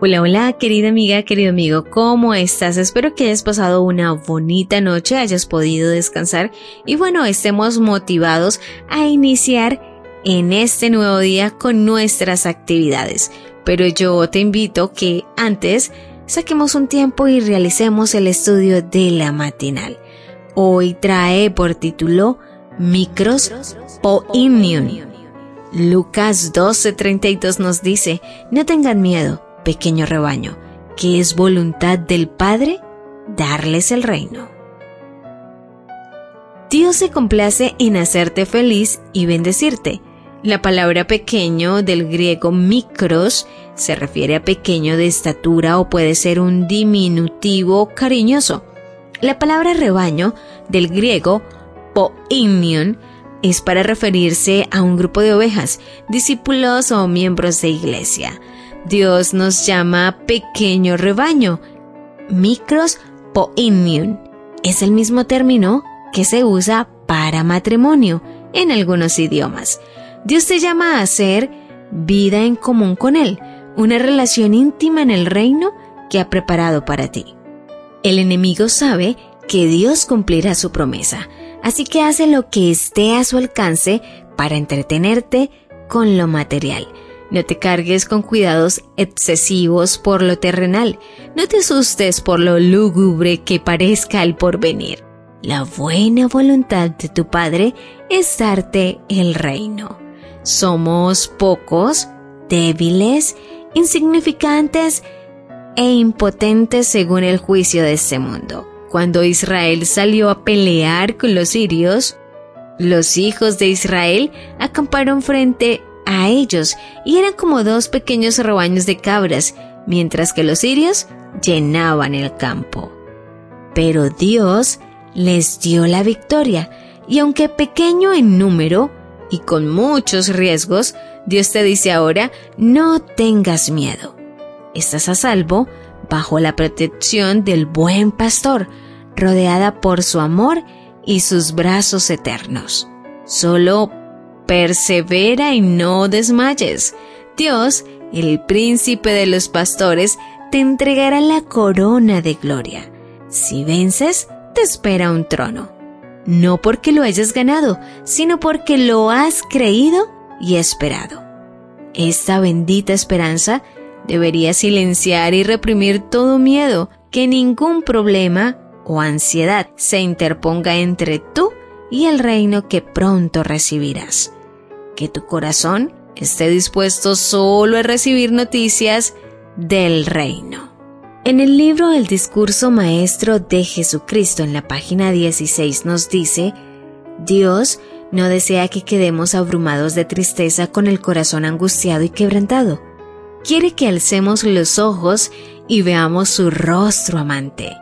Hola, hola, querida amiga, querido amigo, ¿cómo estás? Espero que hayas pasado una bonita noche, hayas podido descansar y bueno, estemos motivados a iniciar en este nuevo día con nuestras actividades. Pero yo te invito que antes saquemos un tiempo y realicemos el estudio de la matinal. Hoy trae por título Micros po Imnium. Lucas 12:32 nos dice, no tengan miedo pequeño rebaño, que es voluntad del Padre darles el reino. Dios se complace en hacerte feliz y bendecirte. La palabra pequeño del griego mikros se refiere a pequeño de estatura o puede ser un diminutivo cariñoso. La palabra rebaño del griego poimion es para referirse a un grupo de ovejas, discípulos o miembros de iglesia. Dios nos llama pequeño rebaño, micros poimium. Es el mismo término que se usa para matrimonio en algunos idiomas. Dios te llama a hacer vida en común con Él, una relación íntima en el reino que ha preparado para ti. El enemigo sabe que Dios cumplirá su promesa, así que hace lo que esté a su alcance para entretenerte con lo material no te cargues con cuidados excesivos por lo terrenal. No te asustes por lo lúgubre que parezca el porvenir. La buena voluntad de tu Padre es darte el reino. Somos pocos, débiles, insignificantes e impotentes según el juicio de este mundo. Cuando Israel salió a pelear con los sirios, los hijos de Israel acamparon frente a ellos y eran como dos pequeños rebaños de cabras, mientras que los sirios llenaban el campo. Pero Dios les dio la victoria, y aunque pequeño en número y con muchos riesgos, Dios te dice ahora, no tengas miedo. Estás a salvo bajo la protección del buen pastor, rodeada por su amor y sus brazos eternos. Solo persevera y no desmayes. Dios, el príncipe de los pastores, te entregará la corona de gloria. Si vences, te espera un trono. No porque lo hayas ganado, sino porque lo has creído y esperado. Esta bendita esperanza debería silenciar y reprimir todo miedo, que ningún problema o ansiedad se interponga entre tú y el reino que pronto recibirás que tu corazón esté dispuesto solo a recibir noticias del reino. En el libro El discurso maestro de Jesucristo en la página 16 nos dice, Dios no desea que quedemos abrumados de tristeza con el corazón angustiado y quebrantado. Quiere que alcemos los ojos y veamos su rostro amante.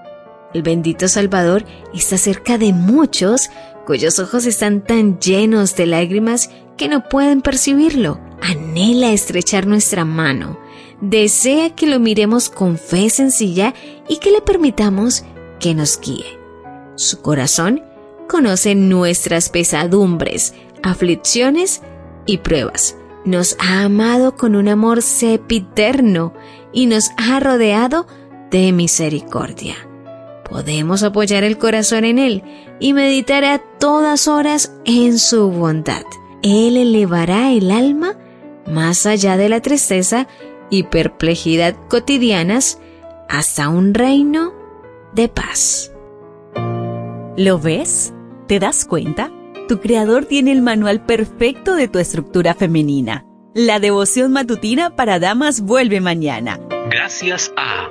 El bendito Salvador está cerca de muchos cuyos ojos están tan llenos de lágrimas que no pueden percibirlo. Anhela estrechar nuestra mano. Desea que lo miremos con fe sencilla y que le permitamos que nos guíe. Su corazón conoce nuestras pesadumbres, aflicciones y pruebas. Nos ha amado con un amor sepiterno y nos ha rodeado de misericordia. Podemos apoyar el corazón en Él y meditar a todas horas en su bondad. Él elevará el alma más allá de la tristeza y perplejidad cotidianas hasta un reino de paz. ¿Lo ves? ¿Te das cuenta? Tu creador tiene el manual perfecto de tu estructura femenina. La devoción matutina para damas vuelve mañana. Gracias a